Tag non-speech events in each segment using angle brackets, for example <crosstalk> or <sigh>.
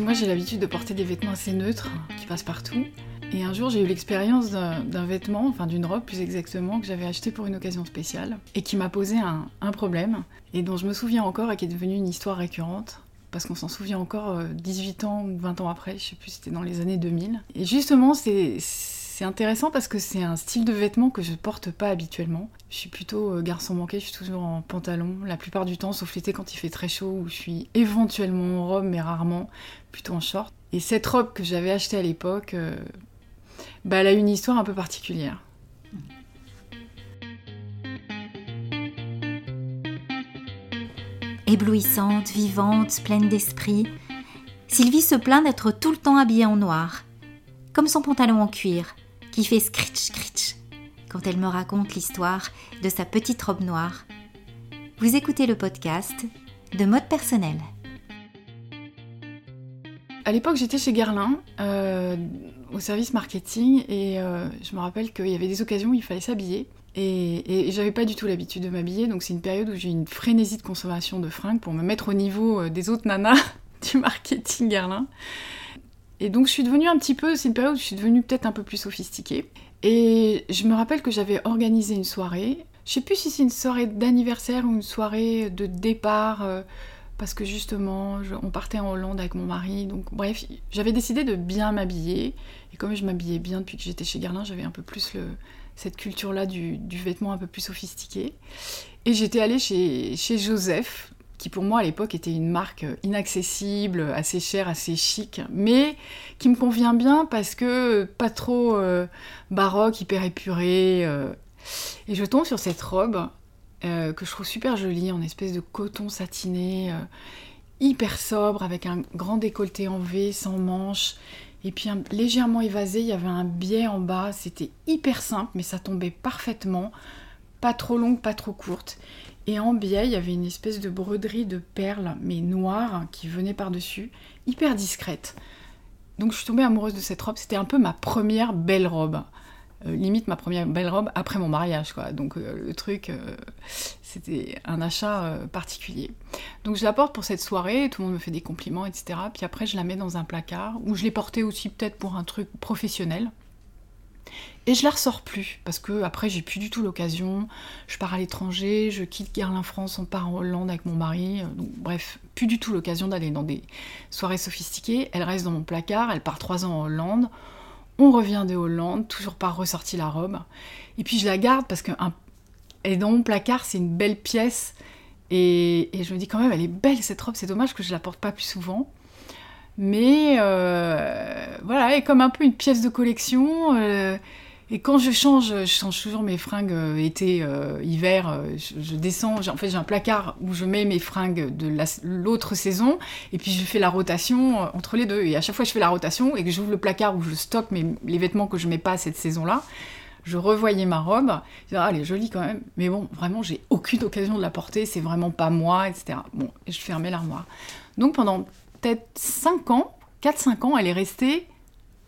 moi j'ai l'habitude de porter des vêtements assez neutres qui passent partout. Et un jour j'ai eu l'expérience d'un vêtement, enfin d'une robe plus exactement, que j'avais acheté pour une occasion spéciale et qui m'a posé un, problème et dont je me souviens encore et qui est devenue une histoire récurrente. Parce qu'on s'en souvient encore 18 ans ou 20 ans après, je sais plus, c'était dans les années 2000. Et justement, c'est c'est intéressant parce que c'est un style de vêtement que je porte pas habituellement. Je suis plutôt euh, garçon manqué, je suis toujours en pantalon la plupart du temps, sauf l'été quand il fait très chaud, où je suis éventuellement en robe, mais rarement plutôt en short. Et cette robe que j'avais achetée à l'époque, euh, bah, elle a une histoire un peu particulière. Éblouissante, vivante, pleine d'esprit, Sylvie se plaint d'être tout le temps habillée en noir, comme son pantalon en cuir, qui fait scritch scritch quand elle me raconte l'histoire de sa petite robe noire. Vous écoutez le podcast de mode personnel. À l'époque, j'étais chez Guerlain, euh, au service marketing, et euh, je me rappelle qu'il y avait des occasions où il fallait s'habiller. Et, j'avais pas du tout l'habitude de m'habiller, donc c'est une période où j'ai une frénésie de consommation de fringues pour me mettre au niveau euh, des autres nanas <laughs> du marketing Guerlain. Et donc je suis devenue un petit peu, c'est une période où je suis devenue peut-être un peu plus sophistiquée. Et je me rappelle que j'avais organisé une soirée. Je sais plus si c'est une soirée d'anniversaire ou une soirée de départ, euh, parce que justement, on partait en Hollande avec mon mari. Donc bref, j'avais décidé de bien m'habiller. Et comme je m'habillais bien depuis que j'étais chez Guerlain, j'avais un peu plus cette culture-là du, vêtement un peu plus sophistiqué. Et j'étais allée chez Joseph, qui pour moi à l'époque était une marque inaccessible, assez chère, assez chic, mais qui me convient bien parce que pas trop euh, baroque, hyper épuré. Euh. Et je tombe sur cette robe euh, que je trouve super jolie, en espèce de coton satiné, hyper sobre, avec un grand décolleté en V, sans manches. Et puis légèrement évasé, il y avait un biais en bas, c'était hyper simple, mais ça tombait parfaitement, pas trop longue, pas trop courte. Et en biais, il y avait une espèce de broderie de perles, mais noire, qui venait par-dessus, hyper discrète. Donc je suis tombée amoureuse de cette robe. C'était un peu ma première belle robe. Euh, limite ma première belle robe après mon mariage, quoi. Donc euh, le truc, euh, c'était un achat particulier. Donc je la porte pour cette soirée, tout le monde me fait des compliments, etc. Puis après, je la mets dans un placard, où je l'ai portée aussi peut-être pour un truc professionnel. Et je la ressors plus, parce que après j'ai plus du tout l'occasion. Je pars à l'étranger, je quitte Guerlain France, on part en Hollande avec mon mari. Bref, plus du tout l'occasion d'aller dans des soirées sophistiquées. Elle reste dans mon placard, elle part trois ans en Hollande. On revient de Hollande, toujours pas ressorti la robe. Et puis je la garde parce que est dans mon placard, c'est une belle pièce. Et, je me dis quand même, elle est belle cette robe, c'est dommage que je la porte pas plus souvent. Mais euh, voilà, est comme un peu une pièce de collection. Euh, et quand je change, je change toujours mes fringues euh, été, hiver. Je, descends, en fait j'ai un placard où je mets mes fringues de l'autre saison, et puis je fais la rotation entre les deux. Et à chaque fois je fais la rotation et que j'ouvre le placard où je stocke les vêtements que je mets pas cette saison-là, je revoyais ma robe, je disais, ah, elle est jolie quand même, mais bon, vraiment, j'ai aucune occasion de la porter, c'est vraiment pas moi, etc. Bon, et je fermais l'armoire. Donc pendant peut-être 5 ans, 4-5 ans, elle est restée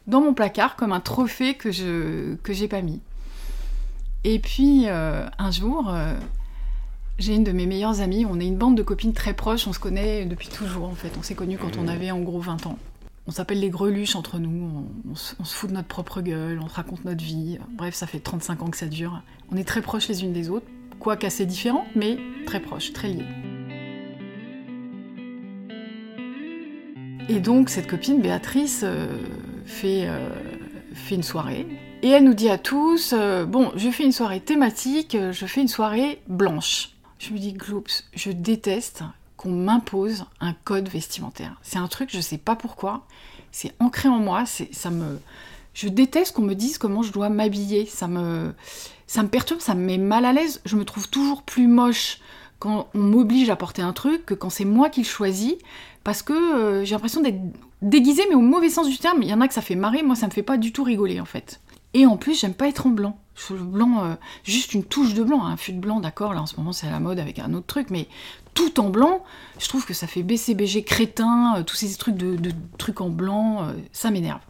dans mon placard comme un trophée que je que j'ai pas mis. Et puis euh, un jour, euh, j'ai une de mes meilleures amies, on est une bande de copines très proches, on se connaît depuis toujours en fait, on s'est connus quand on avait en gros 20 ans. On s'appelle les greluches entre nous, on, se, on, se fout de notre propre gueule, on se raconte notre vie, bref ça fait 35 ans que ça dure. On est très proches les unes des autres, quoique assez différentes, mais très proches, très liées. Et donc cette copine Béatrice euh, fait, euh, fait une soirée. Et elle nous dit à tous, euh, bon, je fais une soirée thématique, je fais une soirée blanche. Je me dis, Gloops, je déteste qu'on m'impose un code vestimentaire. C'est un truc, je sais pas pourquoi, c'est ancré en moi, ça me... Je déteste qu'on me dise comment je dois m'habiller, ça me... ça me perturbe, ça me met mal à l'aise, je me trouve toujours plus moche quand on m'oblige à porter un truc que quand c'est moi qui le choisis parce que euh, j'ai l'impression d'être déguisée, mais au mauvais sens du terme. Il y en a que ça fait marrer, moi ça me fait pas du tout rigoler en fait. Et en plus, j'aime pas être en blanc. Le blanc, euh, juste une touche de blanc, un fût de blanc, d'accord, là en ce moment c'est à la mode avec un autre truc, mais tout en blanc, je trouve que ça fait BCBG crétin, euh, tous ces trucs de, trucs en blanc, ça m'énerve.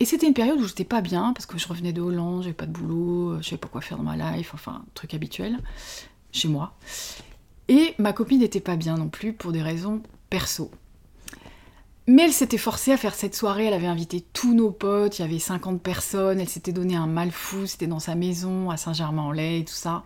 Et c'était une période où j'étais pas bien, parce que je revenais de Hollande, j'avais pas de boulot, je savais pas quoi faire dans ma life, enfin, truc habituel, chez moi. Et ma copine n'était pas bien non plus pour des raisons perso. Mais elle s'était forcée à faire cette soirée, elle avait invité tous nos potes, il y avait 50 personnes, elle s'était donné un mal fou, c'était dans sa maison à Saint-Germain-en-Laye et tout ça.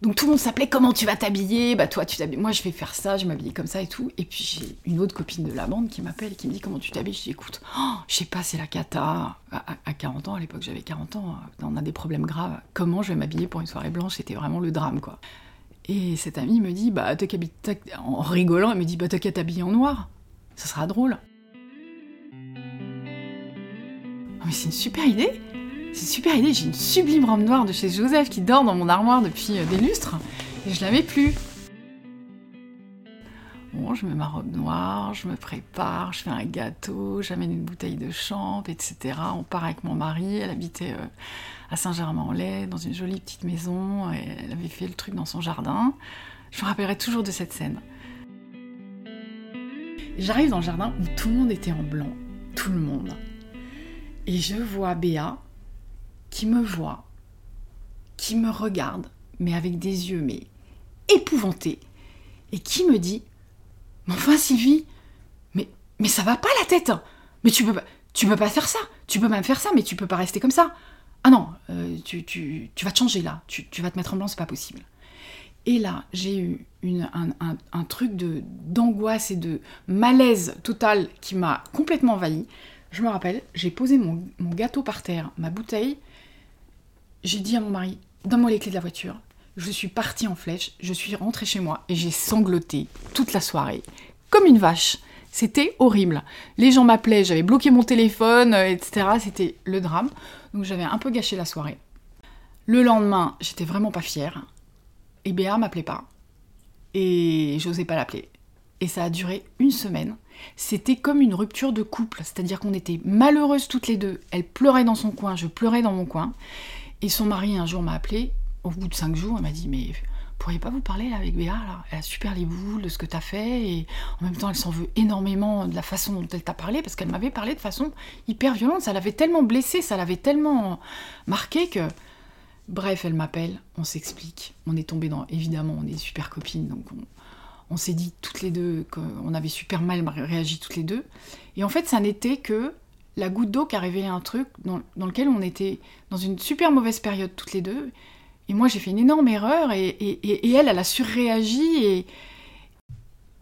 Donc tout le monde s'appelait comment tu vas t'habiller? Bah toi tu t'habilles, moi je vais faire ça, je vais m'habiller comme ça et tout. Et puis j'ai une autre copine de la bande qui m'appelle et qui me dit comment tu t'habilles? Je dis écoute, oh, je sais pas, c'est la cata. À, 40 ans, à l'époque j'avais 40 ans, euh, on a des problèmes graves. Comment je vais m'habiller pour une soirée blanche? C'était vraiment le drame quoi. Et cette amie me dit bah en rigolant, elle me dit bah t'as qu'à t'habiller en noir, ça sera drôle. Oh, mais c'est une super idée c'est une super idée, j'ai une sublime robe noire de chez Joseph qui dort dans mon armoire depuis euh, des lustres, et je la mets plus. Je mets ma robe noire, je me prépare, je fais un gâteau, j'amène une bouteille de champ, etc. On part avec mon mari, elle habitait euh, à Saint-Germain-en-Laye, dans une jolie petite maison, elle avait fait le truc dans son jardin. Je me rappellerai toujours de cette scène. J'arrive dans le jardin où tout le monde était en blanc, tout le monde. Et je vois Béa, qui me voit, qui me regarde, mais avec des yeux mais épouvantés, et qui me dit Mais enfin Sylvie, mais, mais ça va pas la tête Mais tu peux pas, tu peux pas faire ça, tu peux même faire ça, mais tu peux pas rester comme ça. Ah non, euh, tu, tu, vas te changer là, tu, tu vas te mettre en blanc, c'est pas possible. Et là, j'ai eu une, un, un, truc d'angoisse et de malaise total qui m'a complètement envahi. Je me rappelle, j'ai posé mon, mon, gâteau par terre, ma bouteille, j'ai dit à mon mari, donne-moi les clés de la voiture. Je suis partie en flèche, je suis rentrée chez moi et j'ai sangloté toute la soirée, comme une vache. C'était horrible. Les gens m'appelaient, j'avais bloqué mon téléphone, euh, etc. C'était le drame. Donc j'avais un peu gâché la soirée. Le lendemain, j'étais vraiment pas fière. Et Béa m'appelait pas. Et j'osais pas l'appeler. Et ça a duré une semaine. C'était comme une rupture de couple, c'est-à-dire qu'on était malheureuses toutes les deux. Elle pleurait dans son coin, je pleurais dans mon coin. Et son mari un jour m'a appelé, au bout de cinq jours, elle m'a dit Mais pourriez pas vous parler avec Béa Elle a super les boules de ce que tu as fait et en même temps elle s'en veut énormément de la façon dont elle t'a parlé parce qu'elle m'avait parlé de façon hyper violente. Ça l'avait tellement blessée, ça l'avait tellement marqué que. Bref, elle m'appelle, on s'explique. On est tombé dans. Évidemment, on est super copines donc on, on s'est dit toutes les deux qu'on avait super mal réagi toutes les deux. Et en fait, ça n'était que la goutte d'eau qui a révélé un truc dans, lequel on était dans une super mauvaise période toutes les deux. Et moi, j'ai fait une énorme erreur et, elle, elle a surréagi et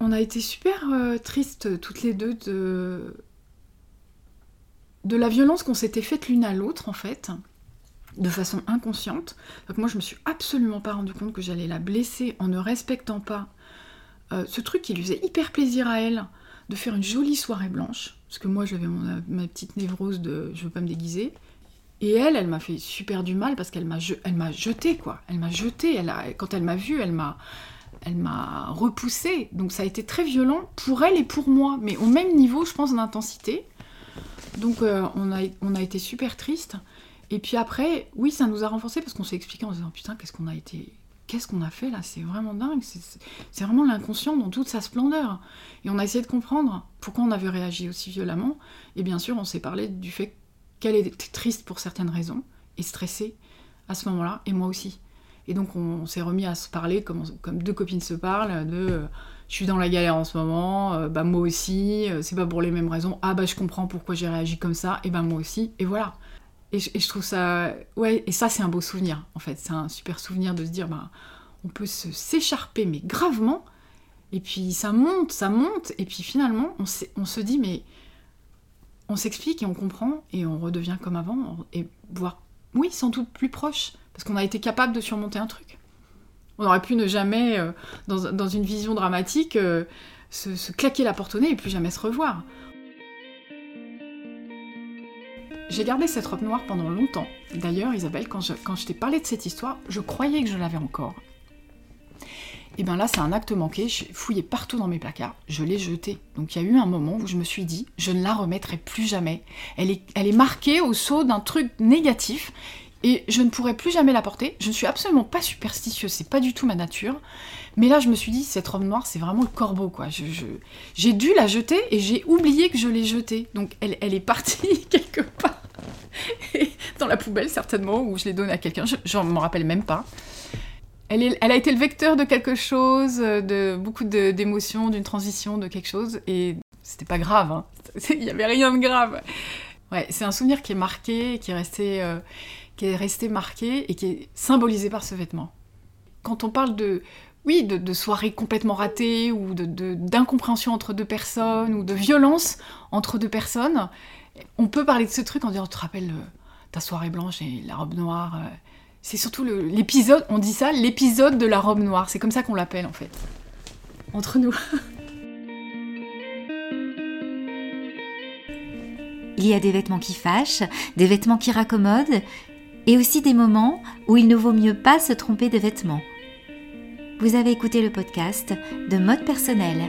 on a été super euh, tristes toutes les deux de, la violence qu'on s'était faite l'une à l'autre en fait, de façon inconsciente. Donc moi, je me suis absolument pas rendu compte que j'allais la blesser en ne respectant pas euh, ce truc qui lui faisait hyper plaisir à elle de faire une jolie soirée blanche, parce que moi j'avais ma petite névrose de je veux pas me déguiser. Et elle, elle m'a fait super du mal parce qu'elle m'a elle m'a jeté quoi. Elle m'a jeté. Elle a, quand elle m'a vue, elle m'a elle m'a repoussée. Donc ça a été très violent pour elle et pour moi, mais au même niveau, je pense, d'intensité. Donc euh, on, a, on a été super triste. Et puis après, oui, ça nous a renforcés parce qu'on s'est expliqué en disant putain, qu'est-ce qu'on a été qu'est-ce qu'on a fait là? C'est vraiment dingue. C'est vraiment l'inconscient dans toute sa splendeur. Et on a essayé de comprendre pourquoi on avait réagi aussi violemment. Et bien sûr, on s'est parlé du fait qu'elle était triste pour certaines raisons et stressée à ce moment-là, et moi aussi. Et donc on, s'est remis à se parler comme, deux copines se parlent, de euh, je suis dans la galère en ce moment, euh, bah moi aussi, euh, c'est pas pour les mêmes raisons, ah bah je comprends pourquoi j'ai réagi comme ça, et bah moi aussi, et voilà. Et je, trouve ça. Ouais, et ça, c'est un beau souvenir, en fait. C'est un super souvenir de se dire, bah, on peut s'écharper, mais gravement. Et puis ça monte, ça monte. Et puis finalement, on, on se dit, mais on s'explique et on comprend. Et on redevient comme avant. Et voire, oui, sans doute plus proche. Parce qu'on a été capable de surmonter un truc. On aurait pu ne jamais, euh, dans, une vision dramatique, euh, se, claquer la porte au nez et plus jamais se revoir. J'ai gardé cette robe noire pendant longtemps. D'ailleurs, Isabelle, quand je t'ai parlé de cette histoire, je croyais que je l'avais encore. Et bien là, c'est un acte manqué. J'ai fouillé partout dans mes placards. Je l'ai jetée. Donc il y a eu un moment où je me suis dit, je ne la remettrai plus jamais. Elle est, marquée au saut d'un truc négatif. Et je ne pourrai plus jamais la porter. Je ne suis absolument pas superstitieuse, c'est pas du tout ma nature. Mais là, je me suis dit, cette robe noire, c'est vraiment le corbeau, quoi. J'ai je, dû la jeter et j'ai oublié que je l'ai jetée. Donc, elle, est partie <laughs> quelque part. dans la poubelle, certainement, où je l'ai donnée à quelqu'un. Je ne m'en rappelle même pas. Elle, a été le vecteur de quelque chose, de beaucoup d'émotions, d'une transition, de quelque chose. Et c'était pas grave, hein. <laughs> il n'y avait rien de grave. Ouais, c'est un souvenir qui est marqué, qui est resté, euh, qui est resté marqué et qui est symbolisé par ce vêtement. Quand on parle de, oui, de, soirées complètement ratées ou d'incompréhension entre deux personnes ou de violence entre deux personnes, on peut parler de ce truc en disant, tu te rappelles euh, ta soirée blanche et la robe noire euh. C'est surtout l'épisode, on dit ça, l'épisode de la robe noire. C'est comme ça qu'on l'appelle en fait. Entre nous. <laughs> Il y a des vêtements qui fâchent, des vêtements qui raccommodent, et aussi des moments où il ne vaut mieux pas se tromper de vêtements. Vous avez écouté le podcast de Mode Personnel